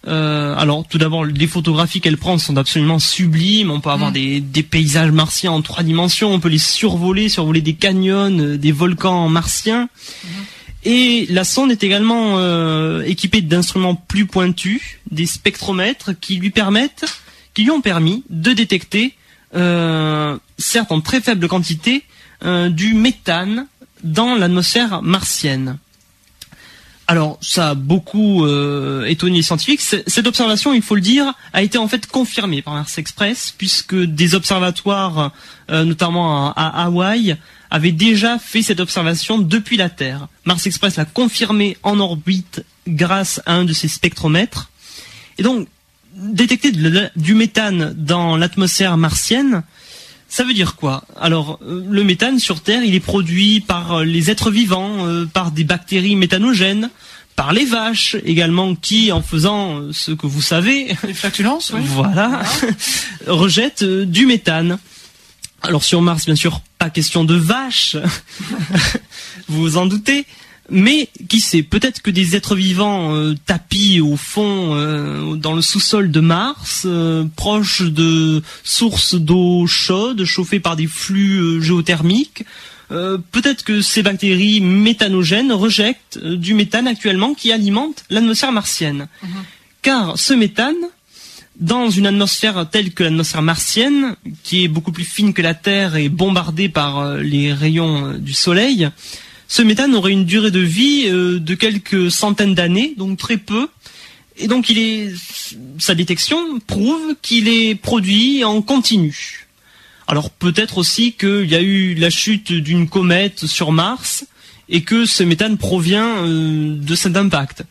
Speaker 2: alors, tout d'abord, les photographies qu'elle prend sont absolument sublimes. On peut avoir mm. des, paysages martiens en trois dimensions. On peut les survoler, survoler des canyons, des volcans martiens. Mm-hmm. Et la sonde est également équipée d'instruments plus pointus, des spectromètres qui lui permettent qui lui ont permis de détecter, euh, certes en très faible quantité, euh, du méthane dans l'atmosphère martienne. Alors, ça a beaucoup euh, étonné les scientifiques. Cette observation, il faut le dire, a été en fait confirmée par Mars Express, puisque des observatoires, notamment à, Hawaï, avaient déjà fait cette observation depuis la Terre. Mars Express l'a confirmé en orbite grâce à un de ses spectromètres. Et donc, détecter du méthane dans l'atmosphère martienne, ça veut dire quoi? Alors, euh, le méthane sur Terre, il est produit par euh, les êtres vivants, euh, par des bactéries méthanogènes, par les vaches également, qui, en faisant ce que vous savez,
Speaker 1: les flatulences, oui.
Speaker 2: voilà, rejettent du méthane. Alors sur Mars, bien sûr, pas question de vaches, vous vous en doutez, mais qui sait, peut-être que des êtres vivants euh, tapis au fond, euh, dans le sous-sol de Mars, euh, proches de sources d'eau chaude, chauffées par des flux géothermiques, peut-être que ces bactéries méthanogènes rejettent du méthane actuellement qui alimente l'atmosphère martienne. Mhm. Car ce méthane, dans une atmosphère telle que l'atmosphère martienne, qui est beaucoup plus fine que la Terre et bombardée par les rayons du Soleil, ce méthane aurait une durée de vie euh, de quelques centaines d'années, donc très peu. Et donc il est, sa détection prouve qu'il est produit en continu. Alors peut-être aussi qu'il y a eu la chute d'une comète sur Mars et que ce méthane provient euh, de cet impact.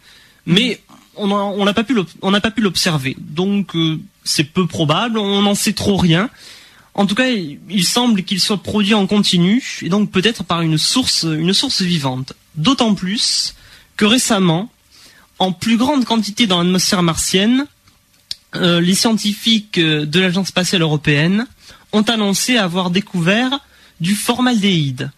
Speaker 2: Mais on n'a pas pu l'observer. Donc euh, c'est peu probable, on n'en sait trop rien. En tout cas, il semble qu'il soit produit en continu et donc peut-être par une source une source vivante. D'autant plus que récemment, en plus grande quantité dans l'atmosphère martienne, euh, les scientifiques de l'Agence spatiale européenne ont annoncé avoir découvert du formaldéhyde.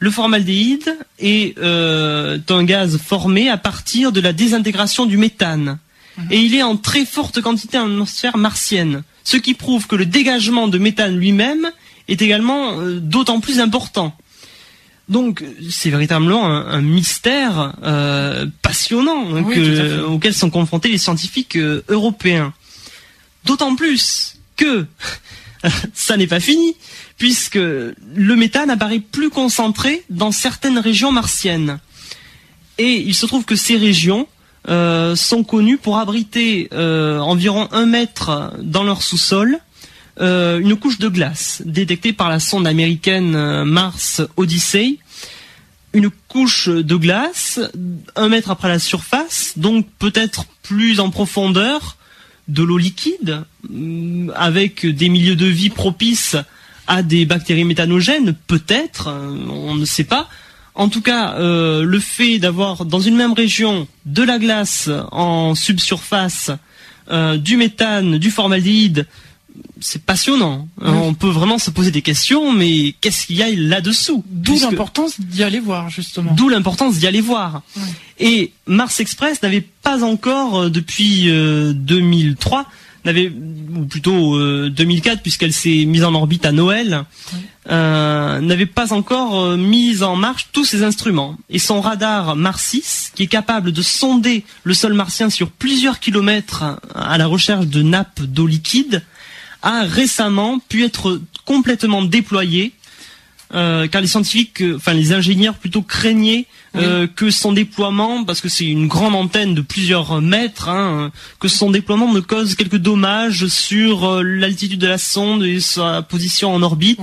Speaker 2: Le formaldéhyde est euh, un gaz formé à partir de la désintégration du méthane. Mhm. Et il est en très forte quantité en atmosphère martienne. Ce qui prouve que le dégagement de méthane lui-même est également euh, d'autant plus important. Donc c'est véritablement un, mystère euh, passionnant hein, auquel sont confrontés les scientifiques européens. D'autant plus que ça n'est pas fini, puisque le méthane apparaît plus concentré dans certaines régions martiennes. Et il se trouve que ces régions euh, sont connues pour abriter euh, environ un mètre dans leur sous-sol euh, une couche de glace détectée par la sonde américaine Mars Odyssey. Une couche de glace un mètre après la surface, donc peut-être plus en profondeur, de l'eau liquide, avec des milieux de vie propices à des bactéries méthanogènes, peut-être, euh, on ne sait pas. En tout cas, euh, le fait d'avoir dans une même région de la glace en subsurface, euh, du méthane, du formaldéhyde, c'est passionnant. On peut vraiment se poser des questions, mais qu'est-ce qu'il y a là-dessous
Speaker 1: D'où l'importance d'y aller voir, justement.
Speaker 2: D'où l'importance d'y aller voir. Et Mars Express n'avait pas encore, depuis 2003, n'avait ou plutôt 2004 euh, puisqu'elle s'est mise en orbite à Noël, euh, n'avait pas encore euh, mis en marche tous ses instruments. Et son radar Mars 6, qui est capable de sonder le sol martien sur plusieurs kilomètres à la recherche de nappes d'eau liquide, a récemment pu être complètement déployé euh, car les scientifiques, euh, enfin les ingénieurs plutôt craignaient euh, que son déploiement, parce que c'est une grande antenne de plusieurs mètres, hein, que son déploiement ne cause quelques dommages sur l'altitude de la sonde et sa position en orbite.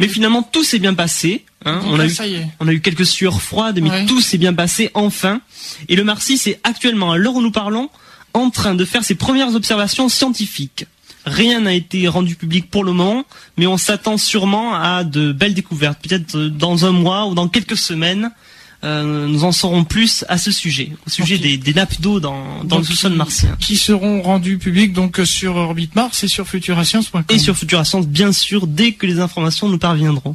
Speaker 2: Mais finalement, tout s'est bien passé. Hein. on, a eu, on a eu quelques sueurs froides, mais tout s'est bien passé enfin. Et le Marcy, c'est actuellement, à l'heure où nous parlons, en train de faire ses premières observations scientifiques. Rien n'a été rendu public pour le moment, mais on s'attend sûrement à de belles découvertes. Peut-être dans un mois ou dans quelques semaines, euh, nous en saurons plus à ce sujet, au sujet des, nappes d'eau dans, dans le sous-sol martien.
Speaker 1: Qui seront rendus publics donc sur Orbit Mars et sur futurascience.com.
Speaker 2: Et sur Futurascience, bien sûr, dès que les informations nous parviendront.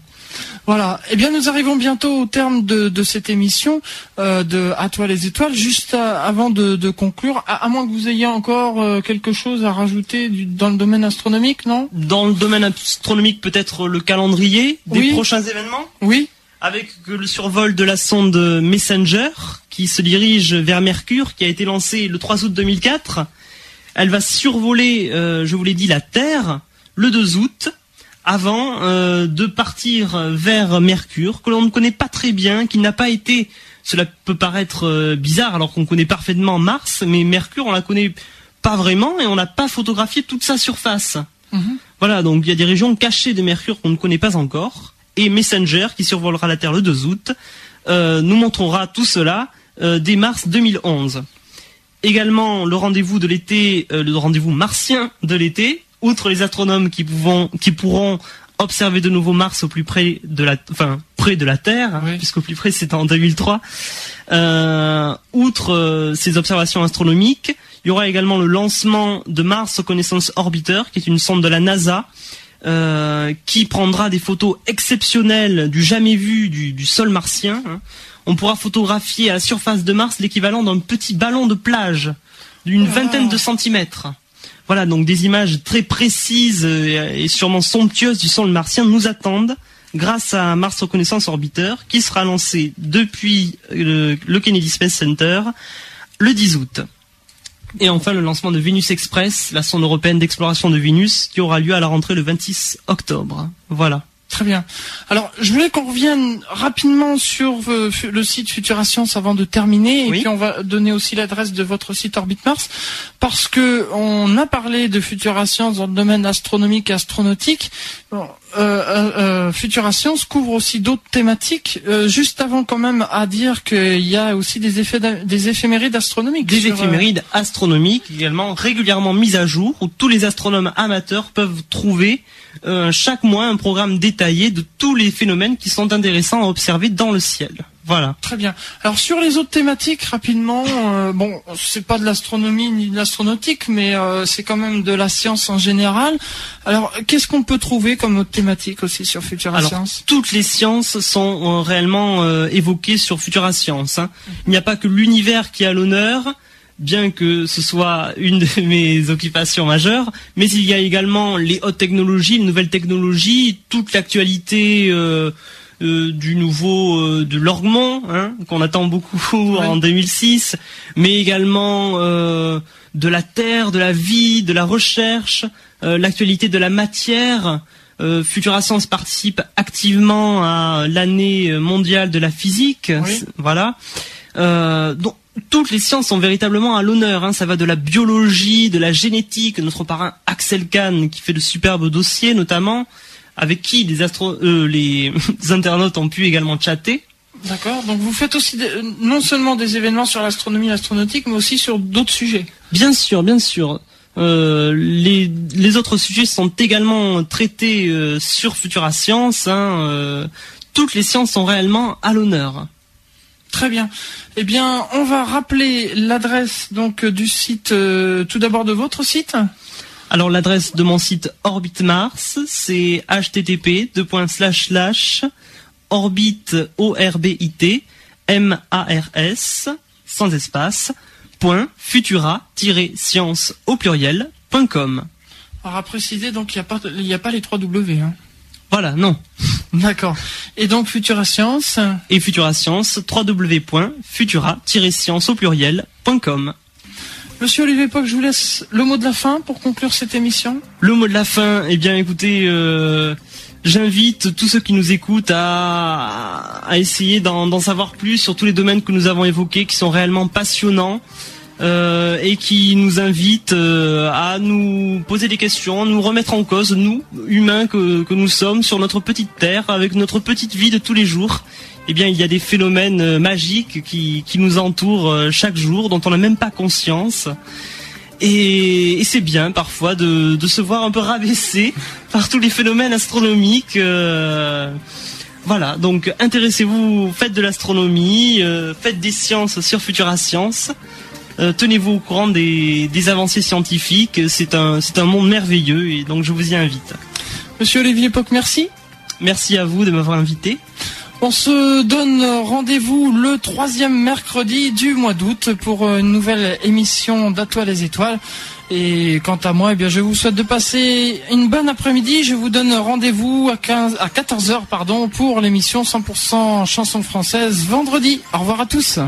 Speaker 1: Voilà. Eh bien, nous arrivons bientôt au terme de, cette émission euh, de À toi les étoiles. Juste euh, avant de, conclure, à, moins que vous ayez encore euh, quelque chose à rajouter dans le domaine astronomique, non?
Speaker 2: Dans le domaine astronomique, peut-être le calendrier des prochains événements?
Speaker 1: Oui.
Speaker 2: Avec le survol de la sonde Messenger qui se dirige vers Mercure, qui a été lancée le 3 août 2004. Elle va survoler, je vous l'ai dit, la Terre le 2 août avant euh, de partir vers Mercure, que l'on ne connaît pas très bien, qui n'a pas été, cela peut paraître euh, bizarre alors qu'on connaît parfaitement Mars, mais Mercure on la connaît pas vraiment et on n'a pas photographié toute sa surface. Mhm. Voilà, donc il y a des régions cachées de Mercure qu'on ne connaît pas encore. Et Messenger, qui survolera la Terre le 2 août, euh, nous montrera tout cela dès mars 2011. Également le rendez-vous de l'été, le rendez-vous martien de l'été, outre les astronomes qui, qui pourront observer de nouveau Mars au plus près de la, enfin près de la Terre, hein, puisqu'au plus près c'était en 2003. Euh, outre euh, ces observations astronomiques, il y aura également le lancement de Mars Reconnaissance Orbiter, qui est une sonde de la NASA, euh, qui prendra des photos exceptionnelles du jamais vu du, sol martien. Hein. On pourra photographier à la surface de Mars l'équivalent d'un petit ballon de plage d'une vingtaine de centimètres. Voilà, donc des images très précises et sûrement somptueuses du sol martien nous attendent grâce à Mars Reconnaissance Orbiter qui sera lancé depuis le, Kennedy Space Center le 10 août. Et enfin le lancement de Venus Express, la sonde européenne d'exploration de Vénus, qui aura lieu à la rentrée le 26 octobre. Voilà.
Speaker 1: Très bien. Alors, je voulais qu'on revienne rapidement sur euh, le site Futura Science avant de terminer, et puis on va donner aussi l'adresse de votre site Orbit Mars, parce que on a parlé de Futura Science dans le domaine astronomique et astronautique. euh, Futura Science couvre aussi d'autres thématiques. juste avant quand même à dire qu'il y a aussi des effets des éphémérides astronomiques.
Speaker 2: Des éphémérides astronomiques également régulièrement mises à jour où tous les astronomes amateurs peuvent trouver chaque mois un programme détaillé de tous les phénomènes qui sont intéressants à observer dans le ciel. Voilà.
Speaker 1: Très bien. Alors sur les autres thématiques, rapidement, euh, bon, c'est pas de l'astronomie ni de l'astronautique, mais euh, c'est quand même de la science en général. Alors, qu'est-ce qu'on peut trouver comme autre thématique aussi sur Futura Science?
Speaker 2: Toutes les sciences sont euh, réellement évoquées sur Futura Science. Hein. Il n'y a pas que l'univers qui a l'honneur bien que ce soit une de mes occupations majeures, mais il y a également les hautes technologies, les nouvelles technologies, toute l'actualité euh, du nouveau euh, de l'Orgmont, hein, qu'on attend beaucoup en 2006, mais également euh, de la terre, de la vie, de la recherche, l'actualité de la matière. Futura Science participe activement à l'année mondiale de la physique, voilà. donc toutes les sciences sont véritablement à l'honneur. Hein. Ça va de la biologie, de la génétique, notre parrain Axel Kahn qui fait de superbes dossiers notamment, avec qui les, astro euh, les internautes ont pu également chatter.
Speaker 1: D'accord. Donc vous faites aussi non seulement des événements sur l'astronomie, l'astronautique, mais aussi sur d'autres sujets.
Speaker 2: Bien sûr, bien sûr. Euh, les, les, autres sujets sont également traités euh, sur Futura Science. Hein, euh, toutes les sciences sont réellement à l'honneur.
Speaker 1: Très bien. Eh bien, on va rappeler l'adresse donc du site, tout d'abord de votre site.
Speaker 2: Alors l'adresse de mon site Orbit Mars, c'est http orbit o r b i t m a r s sans espace point futura-science au pluriel .com.
Speaker 1: Alors à préciser donc il n'y a pas il a pas les trois W hein.
Speaker 2: Voilà, non.
Speaker 1: D'accord. Et donc Futura Science
Speaker 2: Et Futura Science, www.futura-science au pluriel.com.
Speaker 1: Monsieur Olivier Poc, je vous laisse le mot de la fin pour conclure cette émission.
Speaker 2: Le mot de la fin, eh bien écoutez, euh, j'invite tous ceux qui nous écoutent à, essayer d'en savoir plus sur tous les domaines que nous avons évoqués, qui sont réellement passionnants. Euh, et qui nous invitent euh, à nous poser des questions, nous remettre en cause, nous, humains que, que nous sommes, sur notre petite terre, avec notre petite vie de tous les jours eh bien, il y a des phénomènes euh, magiques qui, qui nous entourent euh, chaque jour, dont on n'a même pas conscience. Et, c'est bien parfois de, de, se voir un peu rabaissé par tous les phénomènes astronomiques. Euh, voilà, donc intéressez-vous, faites de l'astronomie, faites des sciences sur Futura Science. Tenez-vous au courant des, des avancées scientifiques. C'est un, c'est un monde merveilleux et donc je vous y invite.
Speaker 1: Monsieur Olivier Poc, merci.
Speaker 2: Merci à vous de m'avoir invité.
Speaker 1: On se donne rendez-vous le troisième mercredi du mois d'août pour une nouvelle émission d'Atoile les étoiles. Et quant à moi, eh bien, je vous souhaite de passer une bonne après-midi. Je vous donne rendez-vous à, 15, à 14h pardon, pour l'émission 100% chansons françaises vendredi. Au revoir à tous.